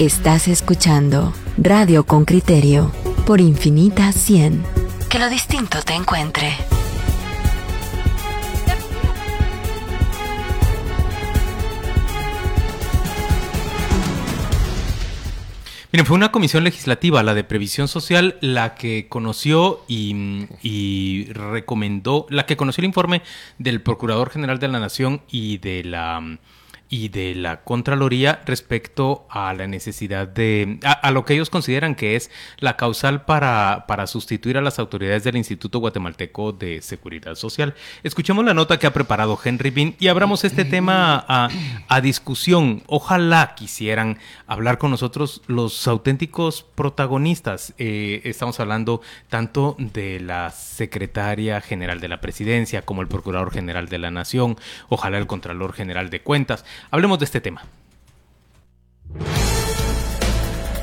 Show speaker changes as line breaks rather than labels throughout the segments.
Estás escuchando Radio con Criterio por Infinita 100. Que lo distinto te encuentre.
Miren, fue una comisión legislativa, la de previsión social, la que conoció y, y, recomendó, la que conoció el informe del Procurador General de la Nación y de la y de la Contraloría respecto a la necesidad de, a, lo que ellos consideran que es la causal para, para sustituir a las autoridades del Instituto Guatemalteco de Seguridad Social. Escuchemos la nota que ha preparado Henry Bean y abramos este tema a, a discusión. Ojalá quisieran hablar con nosotros los auténticos protagonistas. Eh, estamos hablando tanto de la secretaria general de la presidencia como el procurador general de la nación, ojalá el contralor general de cuentas. Hablemos de este tema.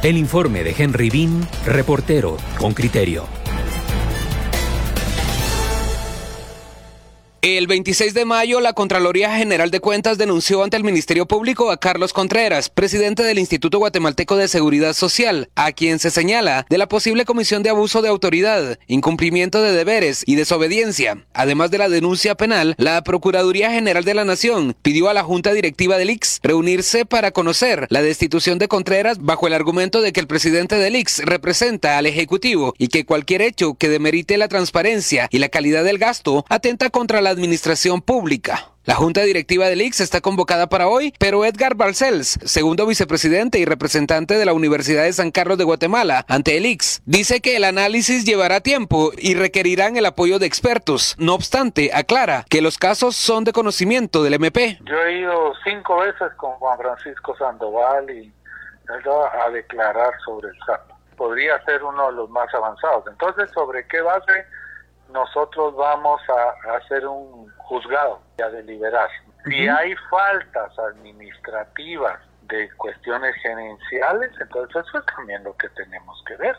El informe de Henry Bean, reportero con criterio.
El 26 de mayo, la Contraloría General de Cuentas denunció ante el Ministerio Público a Carlos Contreras, presidente del Instituto Guatemalteco de Seguridad Social, a quien se señala de la posible comisión de abuso de autoridad, incumplimiento de deberes y desobediencia. Además de la denuncia penal, la Procuraduría General de la Nación pidió a la Junta Directiva del IX reunirse para conocer la destitución de Contreras bajo el argumento de que el presidente del IX representa al Ejecutivo y que cualquier hecho que demerite la transparencia y la calidad del gasto atenta contra la administración pública. La Junta Directiva del IX está convocada para hoy, pero Edgar Barcels, segundo vicepresidente y representante de la Universidad de San Carlos de Guatemala ante el IX, dice que el análisis llevará tiempo y requerirán el apoyo de expertos. No obstante, aclara que los casos son de conocimiento del MP.
Yo he ido cinco veces con Juan Francisco Sandoval y a declarar sobre el SAP. Podría ser uno de los más avanzados. Entonces, ¿sobre qué base? Nosotros vamos a, hacer un juzgado y a deliberar. Si hay faltas administrativas de cuestiones gerenciales, entonces eso es también lo que tenemos que ver,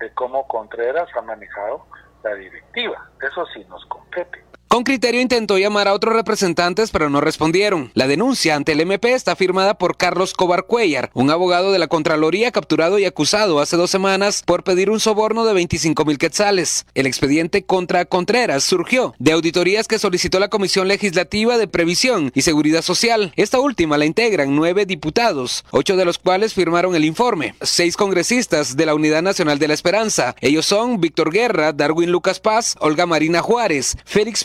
de cómo Contreras ha manejado la directiva. Eso sí nos compete.
Con criterio intentó llamar a otros representantes, pero no respondieron. La denuncia ante el MP está firmada por Carlos Cobar Cuellar, un abogado de la Contraloría capturado y acusado hace dos semanas por pedir un soborno de 25 mil quetzales. El expediente contra Contreras surgió de auditorías que solicitó la Comisión Legislativa de Previsión y Seguridad Social. Esta última la integran nueve diputados, ocho de los cuales firmaron el informe. Seis congresistas de la Unidad Nacional de la Esperanza. Ellos son Víctor Guerra, Darwin Lucas Paz, Olga Marina Juárez, Félix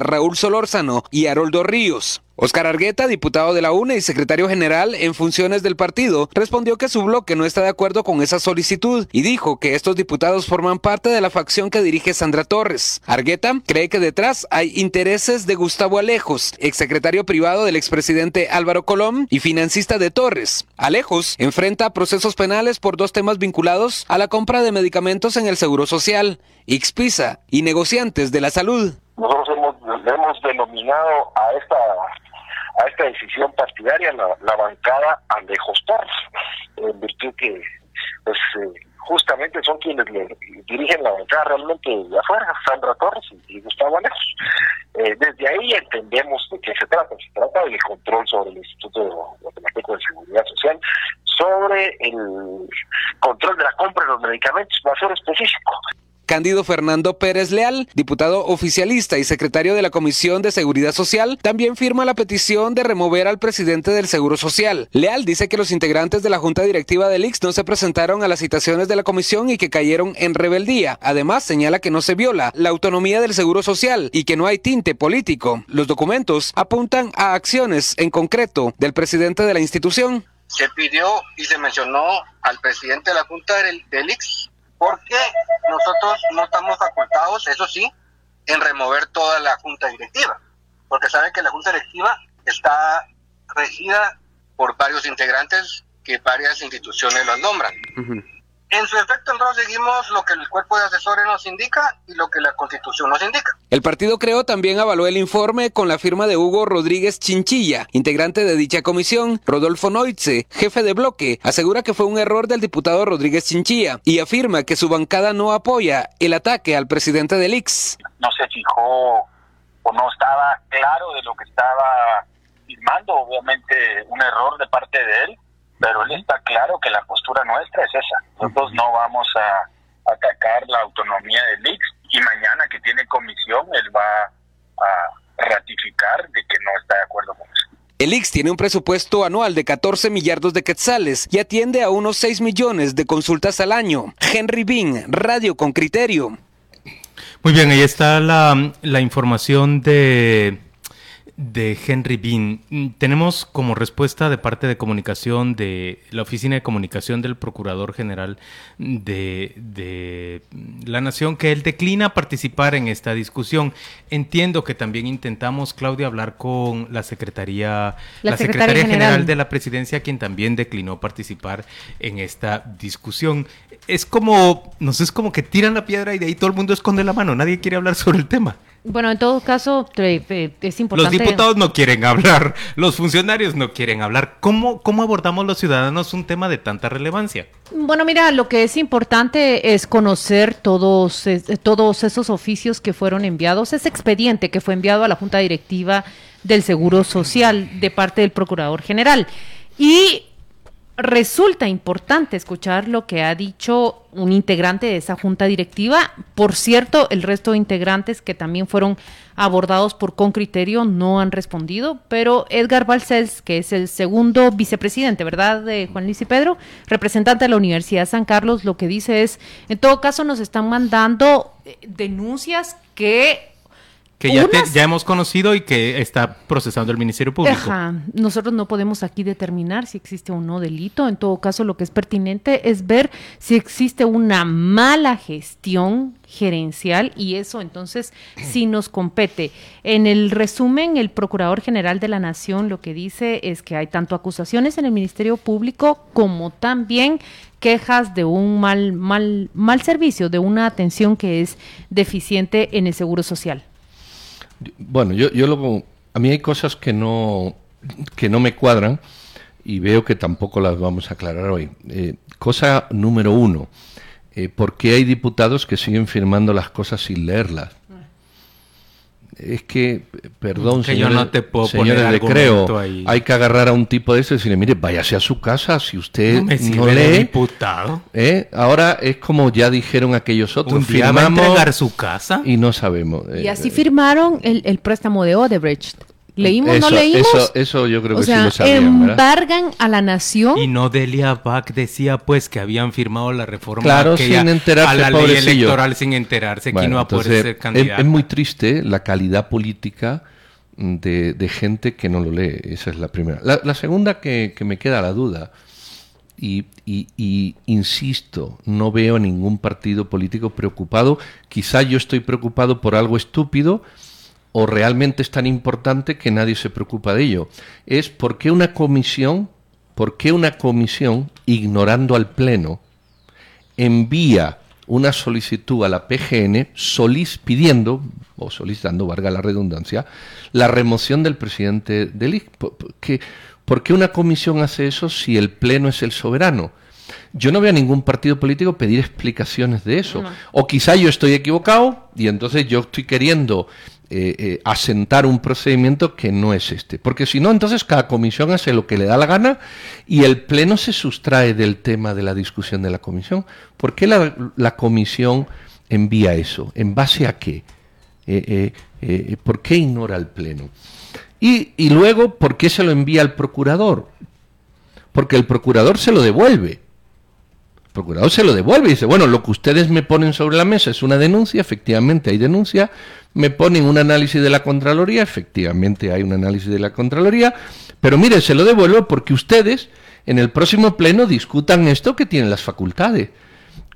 Raúl Solórzano y Haroldo Ríos. Oscar Argueta, diputado de la UNE y secretario general en funciones del partido, respondió que su bloque no está de acuerdo con esa solicitud y dijo que estos diputados forman parte de la facción que dirige Sandra Torres. Argueta cree que detrás hay intereses de Gustavo Alejos, exsecretario privado del expresidente Álvaro Colón y financista de Torres. Alejos enfrenta procesos penales por dos temas vinculados a la compra de medicamentos en el Seguro Social, Ixpisa y negociantes de la salud.
Nosotros hemos, hemos denominado a esta a esta decisión partidaria la, la bancada Alejos Torres, en virtud que pues eh, justamente son quienes le dirigen la bancada realmente de afuera, Sandra Torres y, Gustavo Alejos. Eh, desde ahí entendemos de qué se trata. Se trata del control sobre el Instituto Guatemalteco de Seguridad Social, sobre el control de la compra de los medicamentos, va a ser específico.
Cándido Fernando Pérez Leal, diputado oficialista y secretario de la Comisión de Seguridad Social, también firma la petición de remover al presidente del Seguro Social. Leal dice que los integrantes de la Junta Directiva del IX no se presentaron a las citaciones de la comisión y que cayeron en rebeldía. Además, señala que no se viola la autonomía del Seguro Social y que no hay tinte político. Los documentos apuntan a acciones en concreto del presidente de la institución.
Se pidió y se mencionó al presidente de la Junta del, del porque nosotros no estamos facultados, eso sí, en remover toda la junta directiva, porque saben que la junta directiva está regida por varios integrantes que varias instituciones los nombran. En su efecto, entonces seguimos lo que el cuerpo de asesores nos indica y lo que la constitución nos indica.
El partido Creo también avaló el informe con la firma de Hugo Rodríguez Chinchilla, integrante de dicha comisión. Rodolfo Noitze, jefe de bloque, asegura que fue un error del diputado Rodríguez Chinchilla y afirma que su bancada no apoya el ataque al presidente del IX.
No se fijó o no estaba claro de lo que estaba firmando, obviamente un error de parte de él pero él está claro que la postura nuestra es esa. Nosotros no vamos a atacar la autonomía del IX y mañana que tiene comisión él va a ratificar de que no está de acuerdo con eso.
El IX tiene un presupuesto anual de 14 millardos de quetzales y atiende a unos 6 millones de consultas al año. Henry Bean, Radio con Criterio.
Muy bien, ahí está la, la información de de Henry Bean. Mm, tenemos como respuesta de parte de comunicación de la Oficina de Comunicación del Procurador General de, de, la Nación que él declina participar en esta discusión. Entiendo que también intentamos, Claudia, hablar con la Secretaría, la, Secretaria, General. General de la Presidencia, quien también declinó participar en esta discusión. Es como, no sé, es como que tiran la piedra y de ahí todo el mundo esconde la mano, nadie quiere hablar sobre el tema.
Bueno, en todo caso, es importante.
Los diputados no quieren hablar, los funcionarios no quieren hablar. ¿Cómo, ¿Cómo abordamos los ciudadanos un tema de tanta relevancia?
Bueno, mira, lo que es importante es conocer todos, todos esos oficios que fueron enviados, ese expediente que fue enviado a la Junta Directiva del Seguro Social de parte del Procurador General. Y resulta importante escuchar lo que ha dicho un integrante de esa junta directiva. Por cierto, el resto de integrantes que también fueron abordados por con criterio no han respondido, pero Edgar Balcells, que es el segundo vicepresidente, ¿verdad?, de Juan Luis y Pedro, representante de la Universidad de San Carlos, lo que dice es, en todo caso nos están mandando eh, denuncias que
que ya, ya hemos conocido y que está procesando el Ministerio Público.
Ajá. Nosotros no podemos aquí determinar si existe o no delito. En todo caso, lo que es pertinente es ver si existe una mala gestión gerencial y eso entonces sí nos compete. En el resumen, el Procurador General de la Nación lo que dice es que hay tanto acusaciones en el Ministerio Público como también quejas de un mal, mal, mal servicio, de una atención que es deficiente en el Seguro Social.
Bueno, yo, yo lo, a mí hay cosas que no, que no me cuadran y veo que tampoco las vamos a aclarar hoy. Eh, cosa número uno, eh, ¿por qué hay diputados que siguen firmando las cosas sin leerlas? Es que, perdón,
señores, yo no te puedo
señores de Creo, hay que agarrar a un tipo de eso y decirle, mire, váyase a su casa, si usted no, lee...
diputado.
¿eh? Ahora es como ya dijeron aquellos otros,
¿Un día firmamos a entregar su casa?
Y no sabemos.
Y así firmaron el, el préstamo de Odebrecht. ¿Leímos
eso,
no leímos?
Eso, eso yo creo
o
que
sea,
sí lo sabían,
embargan a la nación.
Y no Delia Bach decía pues que habían firmado la reforma
claro, sin enterarse,
a la ley electoral sin enterarse
bueno,
que no va a poder ser candidato.
Es, es, muy triste la calidad política de, de, gente que no lo lee. Esa es la primera. La, la segunda que, que, me queda la duda. Y, y, y, insisto, no veo a ningún partido político preocupado. Quizá yo estoy preocupado por algo estúpido o realmente es tan importante que nadie se preocupa de ello. Es por qué una comisión, por qué una comisión, ignorando al Pleno, envía una solicitud a la PGN solis, pidiendo, o solicitando, valga la redundancia, la remoción del presidente del IC. ¿Por qué una comisión hace eso si el Pleno es el soberano? Yo no veo a ningún partido político pedir explicaciones de eso. No. O quizá yo estoy equivocado y entonces yo estoy queriendo eh, eh, asentar un procedimiento que no es este. Porque si no, entonces cada comisión hace lo que le da la gana y el Pleno se sustrae del tema de la discusión de la comisión. ¿Por qué la, comisión envía eso? ¿En base a qué? Eh, ¿Por qué ignora al Pleno? Y, y luego, ¿por qué se lo envía al procurador? Porque el procurador se lo devuelve procurador se lo devuelve y dice, bueno, lo que ustedes me ponen sobre la mesa es una denuncia, efectivamente hay denuncia, me ponen un análisis de la Contraloría, efectivamente hay un análisis de la Contraloría, pero mire, se lo devuelvo porque ustedes en el próximo pleno discutan esto que tienen las facultades.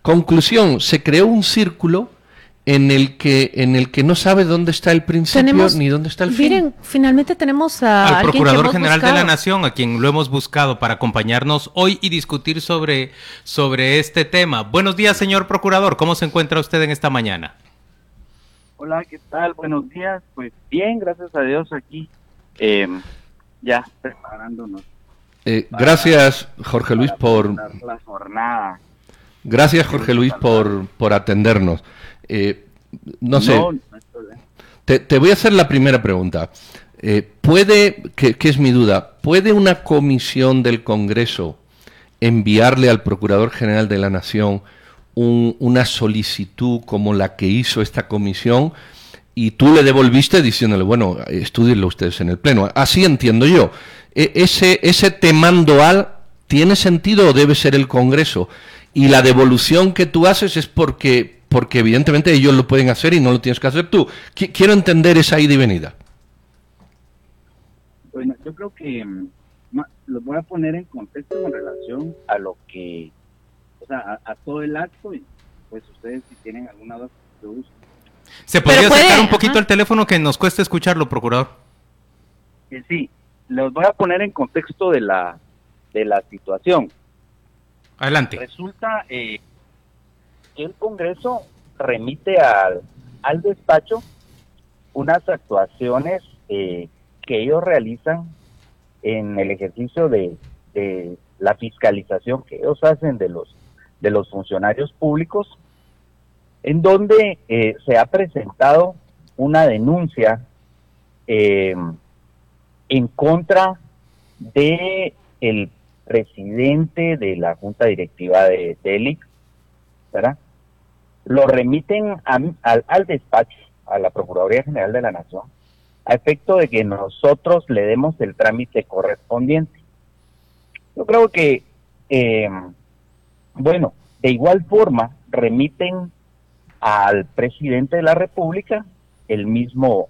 Conclusión, se creó un círculo en el que en el que no sabe dónde está el principio tenemos, ni dónde está el fin.
Miren, finalmente tenemos a
al procurador general buscado. de la nación a quien lo hemos buscado para acompañarnos hoy y discutir sobre sobre este tema. Buenos días, señor procurador, ¿cómo se encuentra usted en esta mañana?
Hola, ¿qué tal? Buenos días. Pues bien, gracias a Dios aquí eh, ya preparándonos.
Eh, gracias, Jorge Luis, por
la jornada.
Gracias, Jorge Luis, por por atendernos. Eh, no sé. No, no te, te, voy a hacer la primera pregunta. Eh, ¿Puede, que, que, es mi duda, puede una comisión del Congreso enviarle al Procurador General de la Nación una solicitud como la que hizo esta comisión y tú le devolviste diciéndole, bueno, estudienlo ustedes en el Pleno. Así entiendo yo. E, ese, ese te mando al tiene sentido o debe ser el Congreso. Y la devolución que tú haces es porque, porque evidentemente ellos lo pueden hacer y no lo tienes que hacer tú. quiero entender esa ida y venida.
Bueno, yo creo que mm, lo voy a poner en contexto con relación a lo que, o sea, a, todo el acto y pues ustedes si tienen alguna duda,
¿Se podría acercar un poquito el teléfono que nos cuesta escucharlo, procurador?
Eh, sí, los voy a poner en contexto de la, de la situación.
Adelante.
Resulta eh, el Congreso remite al, al despacho unas actuaciones eh, que ellos realizan en el ejercicio de, la fiscalización que ellos hacen de los de los funcionarios públicos, en donde eh, se ha presentado una denuncia eh, en contra de el presidente de la junta directiva de, de ¿verdad? Lo remiten al, al despacho, a la Procuraduría General de la Nación, a efecto de que nosotros le demos el trámite correspondiente. Yo creo que, eh, bueno, de igual forma remiten al presidente de la República el mismo,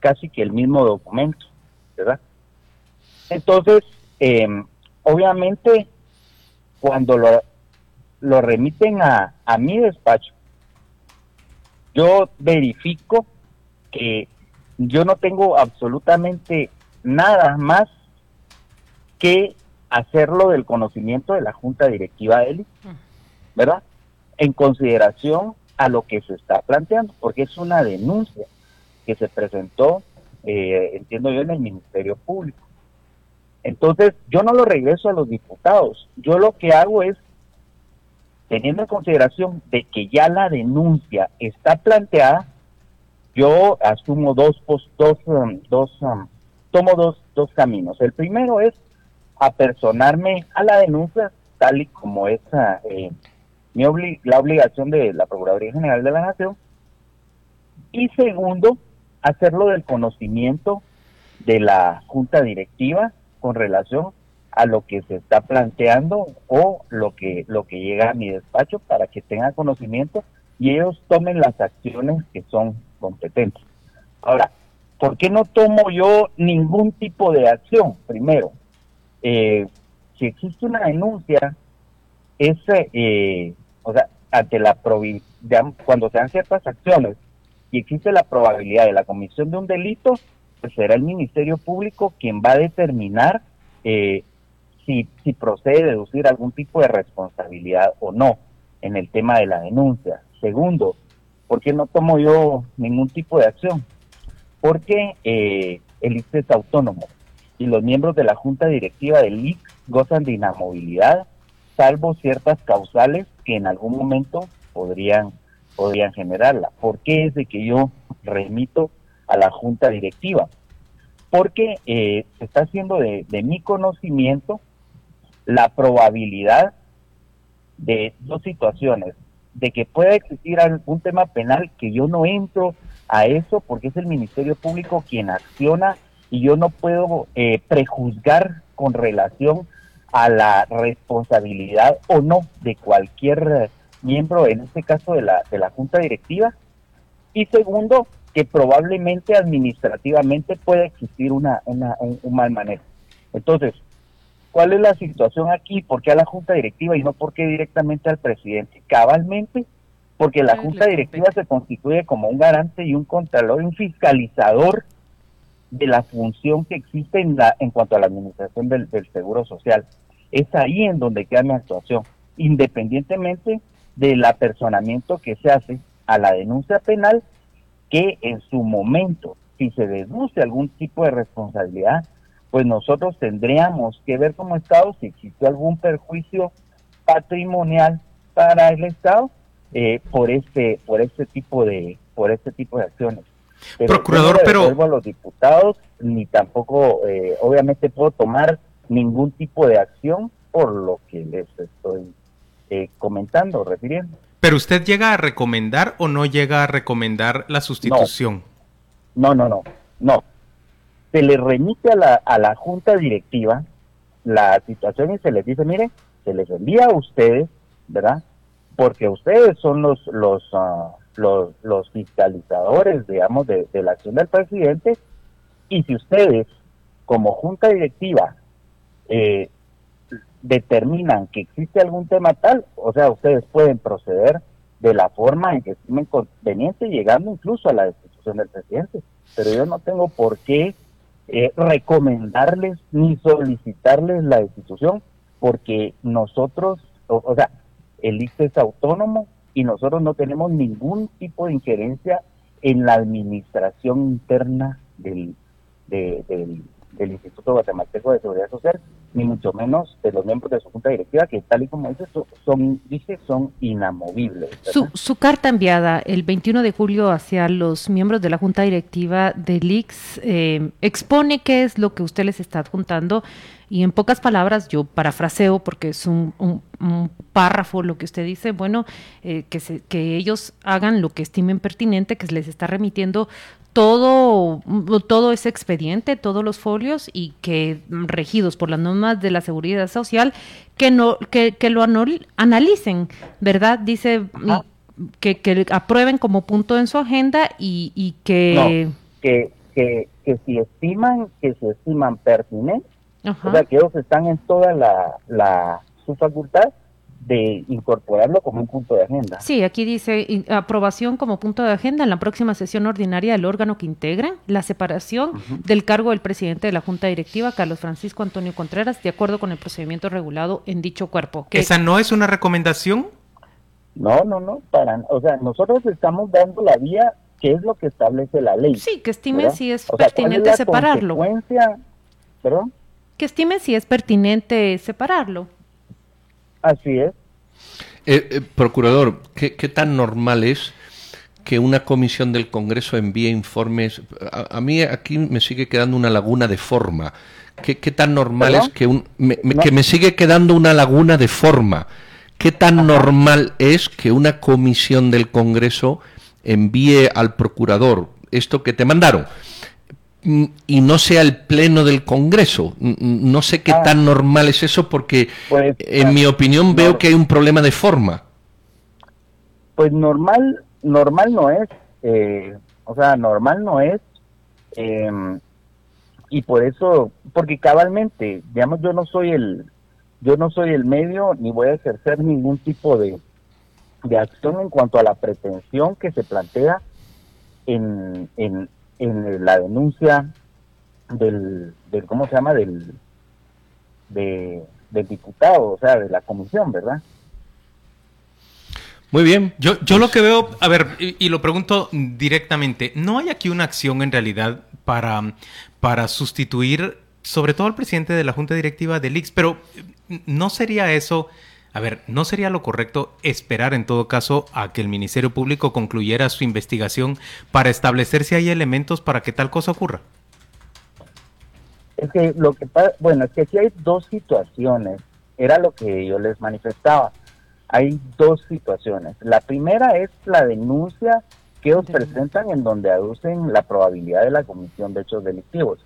casi que el mismo documento, ¿verdad? Entonces, eh, obviamente, cuando lo, lo remiten a, a mi despacho, yo verifico que yo no tengo absolutamente nada más que hacerlo del conocimiento de la Junta Directiva de él, ¿verdad? En consideración a lo que se está planteando, porque es una denuncia que se presentó, eh, entiendo yo, en el Ministerio Público. Entonces, yo no lo regreso a los diputados, yo lo que hago es, teniendo en consideración de que ya la denuncia está planteada, yo asumo dos, dos, um, dos um, tomo dos, dos caminos. El primero es apersonarme a la denuncia, tal y como es ah, eh, mi la obligación de la Procuraduría General de la Nación. Y segundo, hacerlo del conocimiento de la Junta Directiva con relación a lo que se está planteando o lo que lo que llega a mi despacho para que tenga conocimiento y ellos tomen las acciones que son competentes. Ahora, ¿por qué no tomo yo ningún tipo de acción? Primero, eh, si existe una denuncia, ese, eh, o sea, ante la cuando se dan ciertas acciones y existe la probabilidad de la comisión de un delito, pues será el Ministerio Público quien va a determinar eh, si, si procede deducir algún tipo de responsabilidad o no en el tema de la denuncia. Segundo, ¿por qué no tomo yo ningún tipo de acción? Porque eh, el ICE es autónomo y los miembros de la junta directiva del IC gozan de inamovilidad, salvo ciertas causales que en algún momento podrían, podrían generarla. ¿Por qué es de que yo remito a la junta directiva? Porque eh, se está haciendo de, de mi conocimiento la probabilidad de dos situaciones de que pueda existir algún tema penal que yo no entro a eso porque es el Ministerio Público quien acciona y yo no puedo eh, prejuzgar con relación a la responsabilidad o no de cualquier miembro, en este caso de la, de la Junta Directiva. Y segundo, que probablemente administrativamente pueda existir una, una un, un, mal manejo. Entonces, ¿Cuál es la situación aquí? ¿Por qué a la Junta Directiva y no por qué directamente al presidente? Cabalmente, porque la Junta Directiva se constituye como un garante y un contralor, un fiscalizador de la función que existe en, la, en cuanto a la administración del, Seguro Social. Es ahí en donde queda mi actuación, independientemente del apersonamiento que se hace a la denuncia penal, que en su momento, si se deduce algún tipo de responsabilidad, pues nosotros tendríamos que ver como Estado si existe algún perjuicio patrimonial para el Estado eh, por este por este tipo de por este tipo de acciones.
Procurador, pero
a los diputados ni tampoco eh, obviamente puedo tomar ningún tipo de acción por lo que les estoy eh, comentando, refiriendo.
Pero usted llega a recomendar o no llega a recomendar la sustitución?
No, no, no, no. Se le remite a la, a la junta directiva la situación y se les dice, mire, se les envía a ustedes, ¿verdad? Porque ustedes son los los ah, los, los, fiscalizadores, digamos, de, de la acción del presidente y si ustedes como junta directiva eh, determinan que existe algún tema tal, o sea, ustedes pueden proceder de la forma en que estimen conveniente, llegando incluso a la destitución del presidente. Pero yo no tengo por qué eh, recomendarles ni solicitarles la destitución, porque nosotros, o, sea, el ICE es autónomo y nosotros no tenemos ningún tipo de injerencia en la administración interna del, del, del Instituto Guatemalteco de Seguridad Social ni mucho menos de los miembros de su junta directiva, que tal y como dice, son, dice, son inamovibles.
Su, su, carta enviada el 21 de julio hacia los miembros de la junta directiva del IX eh, expone qué es lo que usted les está adjuntando y en pocas palabras, yo parafraseo porque es un, párrafo lo que usted dice, bueno, eh, que, se, que ellos hagan lo que estimen pertinente, que les está remitiendo todo, todo ese expediente, todos los folios y que regidos por las normas de la seguridad social, que no, que, que lo analicen, ¿verdad? Dice que, que aprueben como punto en su agenda y, y que...
que, que, que si estiman, que se estiman pertinente, o sea, que ellos están en toda la, la su facultad de incorporarlo como un punto de agenda.
Sí, aquí dice aprobación como punto de agenda en la próxima sesión ordinaria del órgano que integra la separación del cargo del presidente de la Junta Directiva, Carlos Francisco Antonio Contreras, de acuerdo con el procedimiento regulado en dicho cuerpo.
¿Esa no es una recomendación?
No, no, no, para, o sea, nosotros estamos dando la vía que es lo que establece la ley.
Sí, que estime si es pertinente separarlo.
¿Perdón?
Que estime si es pertinente separarlo.
Así es.
Eh, eh, procurador, ¿qué, tan normal es que una comisión del Congreso envíe informes? A, mí aquí me sigue quedando una laguna de forma. ¿Qué, tan normal es que, un, me, que me sigue quedando una laguna de forma? ¿Qué tan normal es que una comisión del Congreso envíe al procurador esto que te mandaron? Y no sea el pleno del Congreso. No sé qué ah. tan normal es eso porque pues, en mi opinión veo que hay un problema de forma.
Pues normal, normal no es, eh, o sea, normal no es, em, y por eso, porque cabalmente, digamos, yo no soy el, yo no soy el medio ni voy a ejercer ningún tipo de, de acción en cuanto a la pretensión que se plantea en, en, en la denuncia del, del ¿cómo se llama? Del, de, del diputado, o sea, de la comisión, ¿verdad?
Muy bien. Yo, yo lo que veo, a ver, y, lo pregunto directamente, ¿no hay aquí una acción en realidad para, para sustituir sobre todo al presidente de la Junta Directiva del IX? Pero ¿no sería eso a ver, ¿no sería lo correcto esperar en todo caso a que el Ministerio Público concluyera su investigación para establecer si hay elementos para que tal cosa ocurra?
Es que lo que pasa, bueno, es que aquí hay dos situaciones, era lo que yo les manifestaba. Hay dos situaciones. La primera es la denuncia que ellos presentan en donde aducen la probabilidad de la comisión de hechos delictivos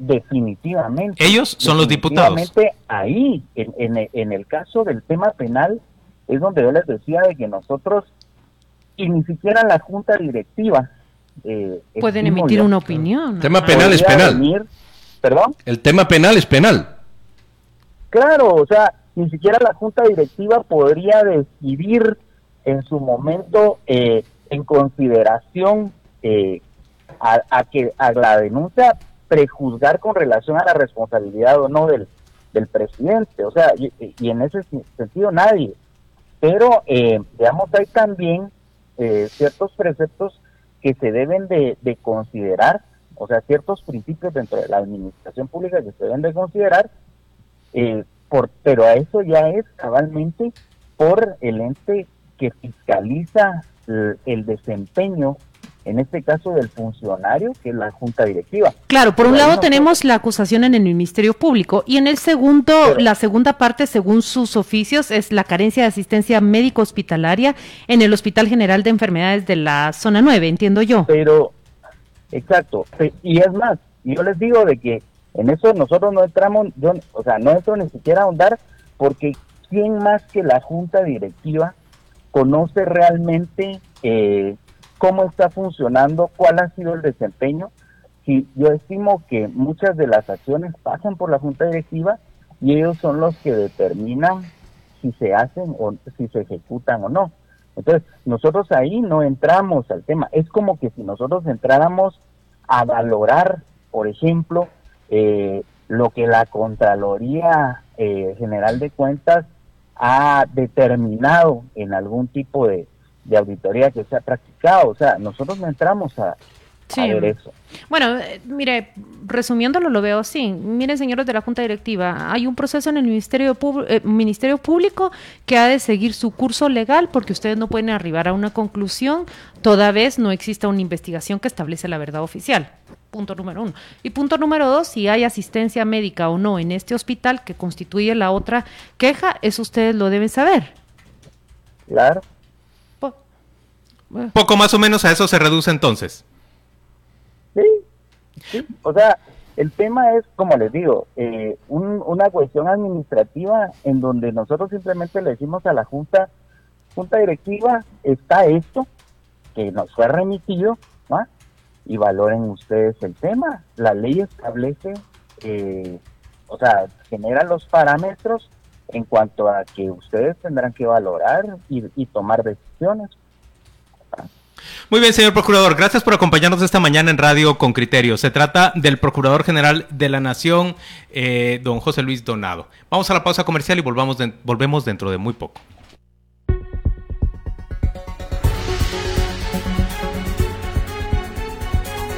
definitivamente.
Ellos son los diputados.
Ahí, en, en, el caso del tema penal, es donde yo les decía de que nosotros, y ni siquiera la junta directiva,
eh, pueden emitir una opinión.
El tema penal es penal.
¿Perdón?
El tema penal es penal.
Claro, o sea, ni siquiera la junta directiva podría decidir en su momento eh, en consideración eh, a, a, que a la denuncia prejuzgar con relación a la responsabilidad o no del, del presidente, o sea, y, en ese sentido nadie. Pero, eh, hay también eh, ciertos preceptos que se deben de, considerar, o sea, ciertos principios dentro de la administración pública que se deben de considerar, eh, por, pero a eso ya es cabalmente por el ente que fiscaliza el desempeño en este caso del funcionario, que es la junta directiva.
Claro, por un lado tenemos la acusación en el Ministerio Público y en el segundo, la segunda parte, según sus oficios, es la carencia de asistencia médico hospitalaria en el Hospital General de Enfermedades de la Zona 9, entiendo yo.
Pero, exacto, y es más, yo les digo de que en eso nosotros no entramos, yo, o sea, no entro ni siquiera a ahondar, porque ¿quién más que la junta directiva conoce realmente eh, cómo está funcionando, cuál ha sido el desempeño. Si yo estimo que muchas de las acciones pasan por la junta directiva y ellos son los que determinan si se hacen o si se ejecutan o no. Entonces, nosotros ahí no entramos al tema. Es como que si nosotros entráramos a valorar, por ejemplo, eh, lo que la Contraloría eh, General de Cuentas ha determinado en algún tipo de, auditoría que se ha. O sea, nosotros no entramos a, ver eso.
Bueno, eh, mire, resumiéndolo lo veo así. Miren, señores de la Junta Directiva, hay un proceso en el Ministerio, eh, Ministerio Público que ha de seguir su curso legal porque ustedes no pueden arribar a una conclusión toda vez no exista una investigación que establece la verdad oficial. Punto número uno. Y punto número dos, si hay asistencia médica o no en este hospital que constituye la otra queja, eso ustedes lo deben saber.
Claro.
Poco más o menos a eso se reduce entonces.
Sí, o sea, el tema es, como les digo, eh, una cuestión administrativa en donde nosotros simplemente le decimos a la Junta, Junta Directiva, está esto que nos fue remitido, y valoren ustedes el tema. La ley establece, eh, o sea, genera los parámetros en cuanto a que ustedes tendrán que valorar y tomar decisiones.
Muy bien, señor procurador, gracias por acompañarnos esta mañana en Radio con Criterio. Se trata del Procurador General de la Nación, eh, don José Luis Donado. Vamos a la pausa comercial y volvamos volvemos dentro de muy poco.